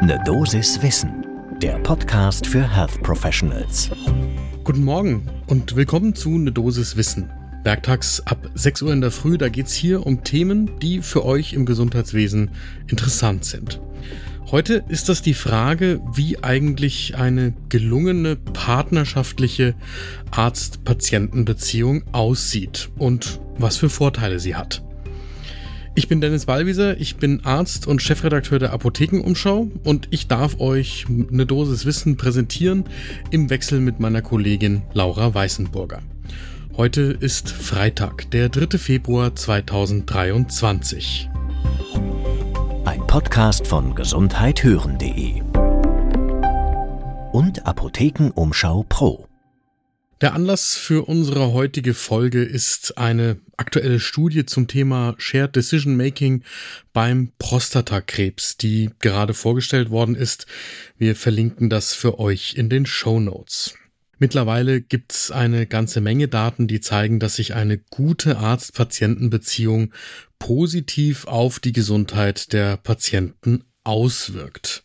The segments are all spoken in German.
Ne Dosis Wissen, der Podcast für Health Professionals. Guten Morgen und willkommen zu Ne Dosis Wissen. Werktags ab 6 Uhr in der Früh, da geht es hier um Themen, die für euch im Gesundheitswesen interessant sind. Heute ist das die Frage, wie eigentlich eine gelungene partnerschaftliche Arzt-Patienten-Beziehung aussieht und was für Vorteile sie hat. Ich bin Dennis Ballwieser, ich bin Arzt und Chefredakteur der Apothekenumschau und ich darf euch eine Dosis Wissen präsentieren im Wechsel mit meiner Kollegin Laura Weißenburger. Heute ist Freitag, der 3. Februar 2023. Ein Podcast von gesundheithören.de und Apothekenumschau Pro. Der Anlass für unsere heutige Folge ist eine aktuelle Studie zum Thema Shared Decision Making beim Prostatakrebs, die gerade vorgestellt worden ist. Wir verlinken das für euch in den Show Notes. Mittlerweile gibt es eine ganze Menge Daten, die zeigen, dass sich eine gute Arzt-Patienten-Beziehung positiv auf die Gesundheit der Patienten auswirkt.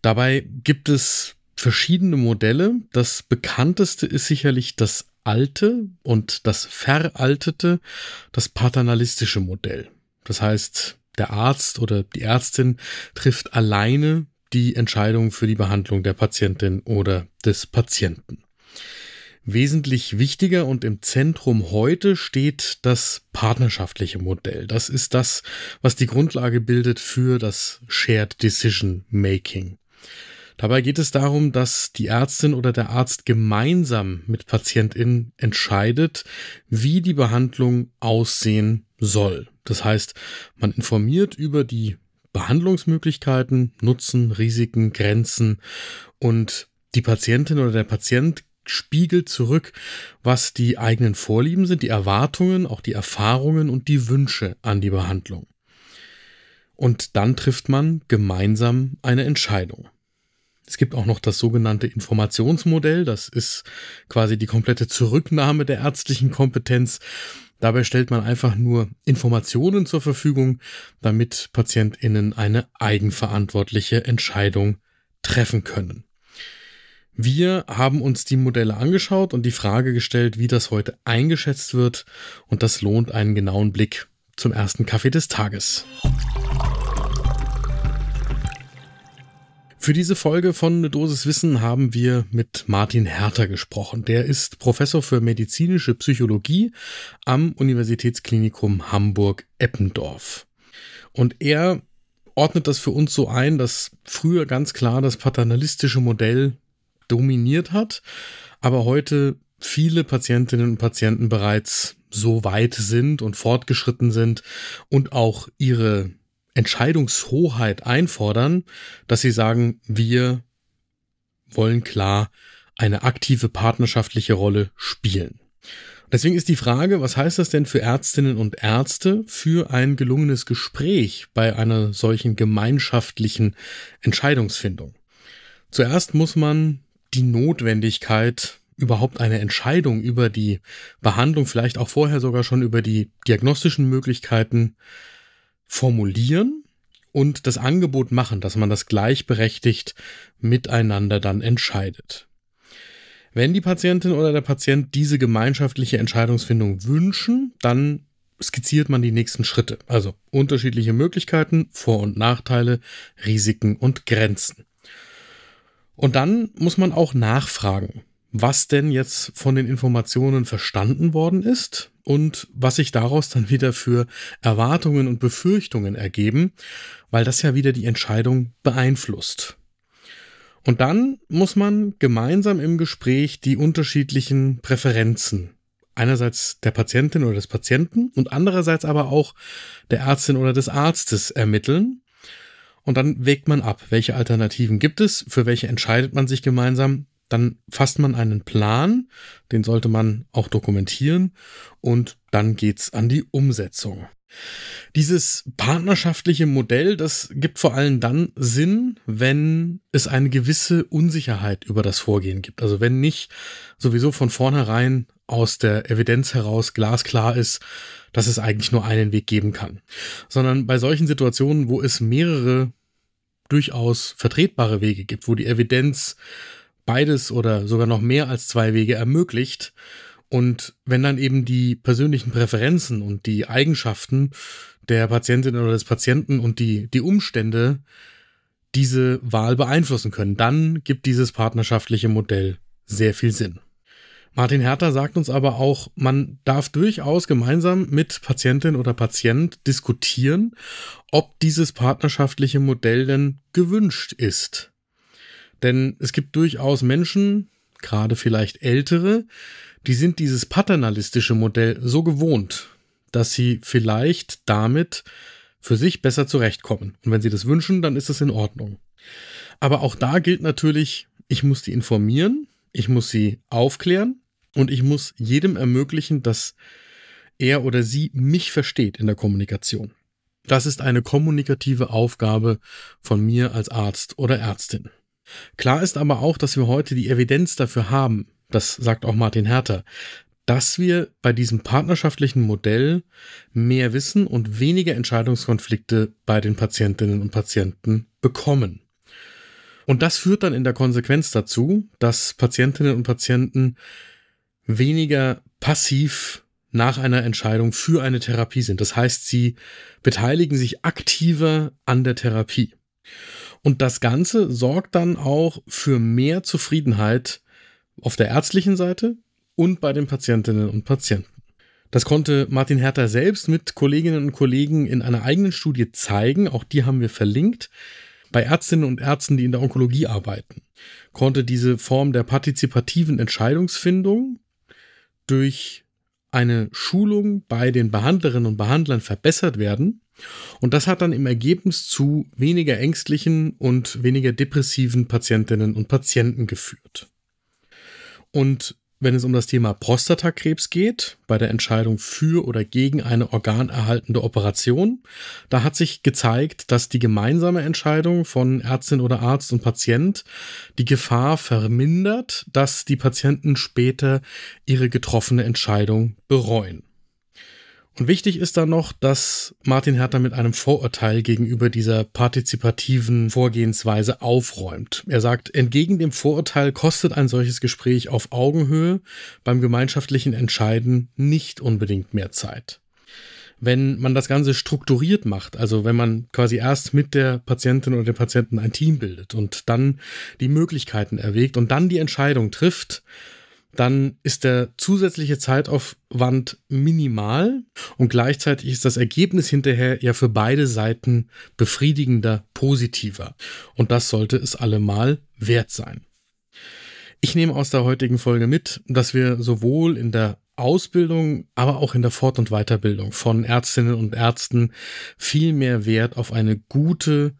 Dabei gibt es verschiedene Modelle. Das bekannteste ist sicherlich das alte und das veraltete, das paternalistische Modell. Das heißt, der Arzt oder die Ärztin trifft alleine die Entscheidung für die Behandlung der Patientin oder des Patienten. Wesentlich wichtiger und im Zentrum heute steht das partnerschaftliche Modell. Das ist das, was die Grundlage bildet für das Shared Decision Making. Dabei geht es darum, dass die Ärztin oder der Arzt gemeinsam mit Patientin entscheidet, wie die Behandlung aussehen soll. Das heißt, man informiert über die Behandlungsmöglichkeiten, Nutzen, Risiken, Grenzen und die Patientin oder der Patient spiegelt zurück, was die eigenen Vorlieben sind, die Erwartungen, auch die Erfahrungen und die Wünsche an die Behandlung. Und dann trifft man gemeinsam eine Entscheidung. Es gibt auch noch das sogenannte Informationsmodell. Das ist quasi die komplette Zurücknahme der ärztlichen Kompetenz. Dabei stellt man einfach nur Informationen zur Verfügung, damit PatientInnen eine eigenverantwortliche Entscheidung treffen können. Wir haben uns die Modelle angeschaut und die Frage gestellt, wie das heute eingeschätzt wird. Und das lohnt einen genauen Blick zum ersten Kaffee des Tages. Für diese Folge von Eine Dosis Wissen haben wir mit Martin Herter gesprochen. Der ist Professor für medizinische Psychologie am Universitätsklinikum Hamburg-Eppendorf. Und er ordnet das für uns so ein, dass früher ganz klar das paternalistische Modell dominiert hat, aber heute viele Patientinnen und Patienten bereits so weit sind und fortgeschritten sind und auch ihre Entscheidungshoheit einfordern, dass sie sagen, wir wollen klar eine aktive partnerschaftliche Rolle spielen. Deswegen ist die Frage, was heißt das denn für Ärztinnen und Ärzte für ein gelungenes Gespräch bei einer solchen gemeinschaftlichen Entscheidungsfindung? Zuerst muss man die Notwendigkeit, überhaupt eine Entscheidung über die Behandlung, vielleicht auch vorher sogar schon über die diagnostischen Möglichkeiten formulieren und das Angebot machen, dass man das gleichberechtigt miteinander dann entscheidet. Wenn die Patientin oder der Patient diese gemeinschaftliche Entscheidungsfindung wünschen, dann skizziert man die nächsten Schritte, also unterschiedliche Möglichkeiten, Vor- und Nachteile, Risiken und Grenzen. Und dann muss man auch nachfragen, was denn jetzt von den Informationen verstanden worden ist und was sich daraus dann wieder für Erwartungen und Befürchtungen ergeben, weil das ja wieder die Entscheidung beeinflusst. Und dann muss man gemeinsam im Gespräch die unterschiedlichen Präferenzen einerseits der Patientin oder des Patienten und andererseits aber auch der Ärztin oder des Arztes ermitteln. Und dann wägt man ab, welche Alternativen gibt es, für welche entscheidet man sich gemeinsam dann fasst man einen Plan, den sollte man auch dokumentieren und dann geht's an die Umsetzung. Dieses partnerschaftliche Modell, das gibt vor allem dann Sinn, wenn es eine gewisse Unsicherheit über das Vorgehen gibt. Also wenn nicht sowieso von vornherein aus der Evidenz heraus glasklar ist, dass es eigentlich nur einen Weg geben kann. Sondern bei solchen Situationen, wo es mehrere durchaus vertretbare Wege gibt, wo die Evidenz beides oder sogar noch mehr als zwei Wege ermöglicht. Und wenn dann eben die persönlichen Präferenzen und die Eigenschaften der Patientin oder des Patienten und die, die Umstände diese Wahl beeinflussen können, dann gibt dieses partnerschaftliche Modell sehr viel Sinn. Martin Herter sagt uns aber auch, man darf durchaus gemeinsam mit Patientin oder Patient diskutieren, ob dieses partnerschaftliche Modell denn gewünscht ist. Denn es gibt durchaus Menschen, gerade vielleicht ältere, die sind dieses paternalistische Modell so gewohnt, dass sie vielleicht damit für sich besser zurechtkommen. Und wenn sie das wünschen, dann ist das in Ordnung. Aber auch da gilt natürlich, ich muss die informieren, ich muss sie aufklären und ich muss jedem ermöglichen, dass er oder sie mich versteht in der Kommunikation. Das ist eine kommunikative Aufgabe von mir als Arzt oder Ärztin. Klar ist aber auch, dass wir heute die Evidenz dafür haben, das sagt auch Martin Herter, dass wir bei diesem partnerschaftlichen Modell mehr Wissen und weniger Entscheidungskonflikte bei den Patientinnen und Patienten bekommen. Und das führt dann in der Konsequenz dazu, dass Patientinnen und Patienten weniger passiv nach einer Entscheidung für eine Therapie sind. Das heißt, sie beteiligen sich aktiver an der Therapie. Und das Ganze sorgt dann auch für mehr Zufriedenheit auf der ärztlichen Seite und bei den Patientinnen und Patienten. Das konnte Martin Herter selbst mit Kolleginnen und Kollegen in einer eigenen Studie zeigen. Auch die haben wir verlinkt. Bei Ärztinnen und Ärzten, die in der Onkologie arbeiten, konnte diese Form der partizipativen Entscheidungsfindung durch eine Schulung bei den Behandlerinnen und Behandlern verbessert werden. Und das hat dann im Ergebnis zu weniger ängstlichen und weniger depressiven Patientinnen und Patienten geführt. Und wenn es um das Thema Prostatakrebs geht, bei der Entscheidung für oder gegen eine organerhaltende Operation, da hat sich gezeigt, dass die gemeinsame Entscheidung von Ärztin oder Arzt und Patient die Gefahr vermindert, dass die Patienten später ihre getroffene Entscheidung bereuen. Und wichtig ist dann noch, dass Martin Herter mit einem Vorurteil gegenüber dieser partizipativen Vorgehensweise aufräumt. Er sagt, entgegen dem Vorurteil kostet ein solches Gespräch auf Augenhöhe beim gemeinschaftlichen Entscheiden nicht unbedingt mehr Zeit. Wenn man das Ganze strukturiert macht, also wenn man quasi erst mit der Patientin oder dem Patienten ein Team bildet und dann die Möglichkeiten erwägt und dann die Entscheidung trifft, dann ist der zusätzliche Zeitaufwand minimal und gleichzeitig ist das Ergebnis hinterher ja für beide Seiten befriedigender, positiver. Und das sollte es allemal wert sein. Ich nehme aus der heutigen Folge mit, dass wir sowohl in der Ausbildung, aber auch in der Fort- und Weiterbildung von Ärztinnen und Ärzten viel mehr Wert auf eine gute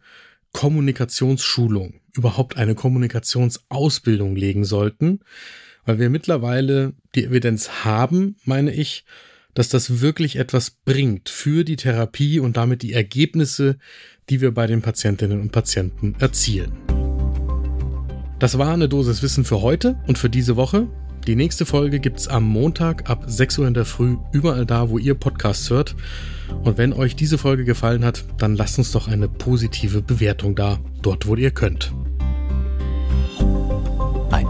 Kommunikationsschulung, überhaupt eine Kommunikationsausbildung legen sollten, weil wir mittlerweile die Evidenz haben, meine ich, dass das wirklich etwas bringt für die Therapie und damit die Ergebnisse, die wir bei den Patientinnen und Patienten erzielen. Das war eine Dosis Wissen für heute und für diese Woche. Die nächste Folge gibt es am Montag ab 6 Uhr in der Früh, überall da, wo ihr Podcasts hört. Und wenn euch diese Folge gefallen hat, dann lasst uns doch eine positive Bewertung da, dort wo ihr könnt.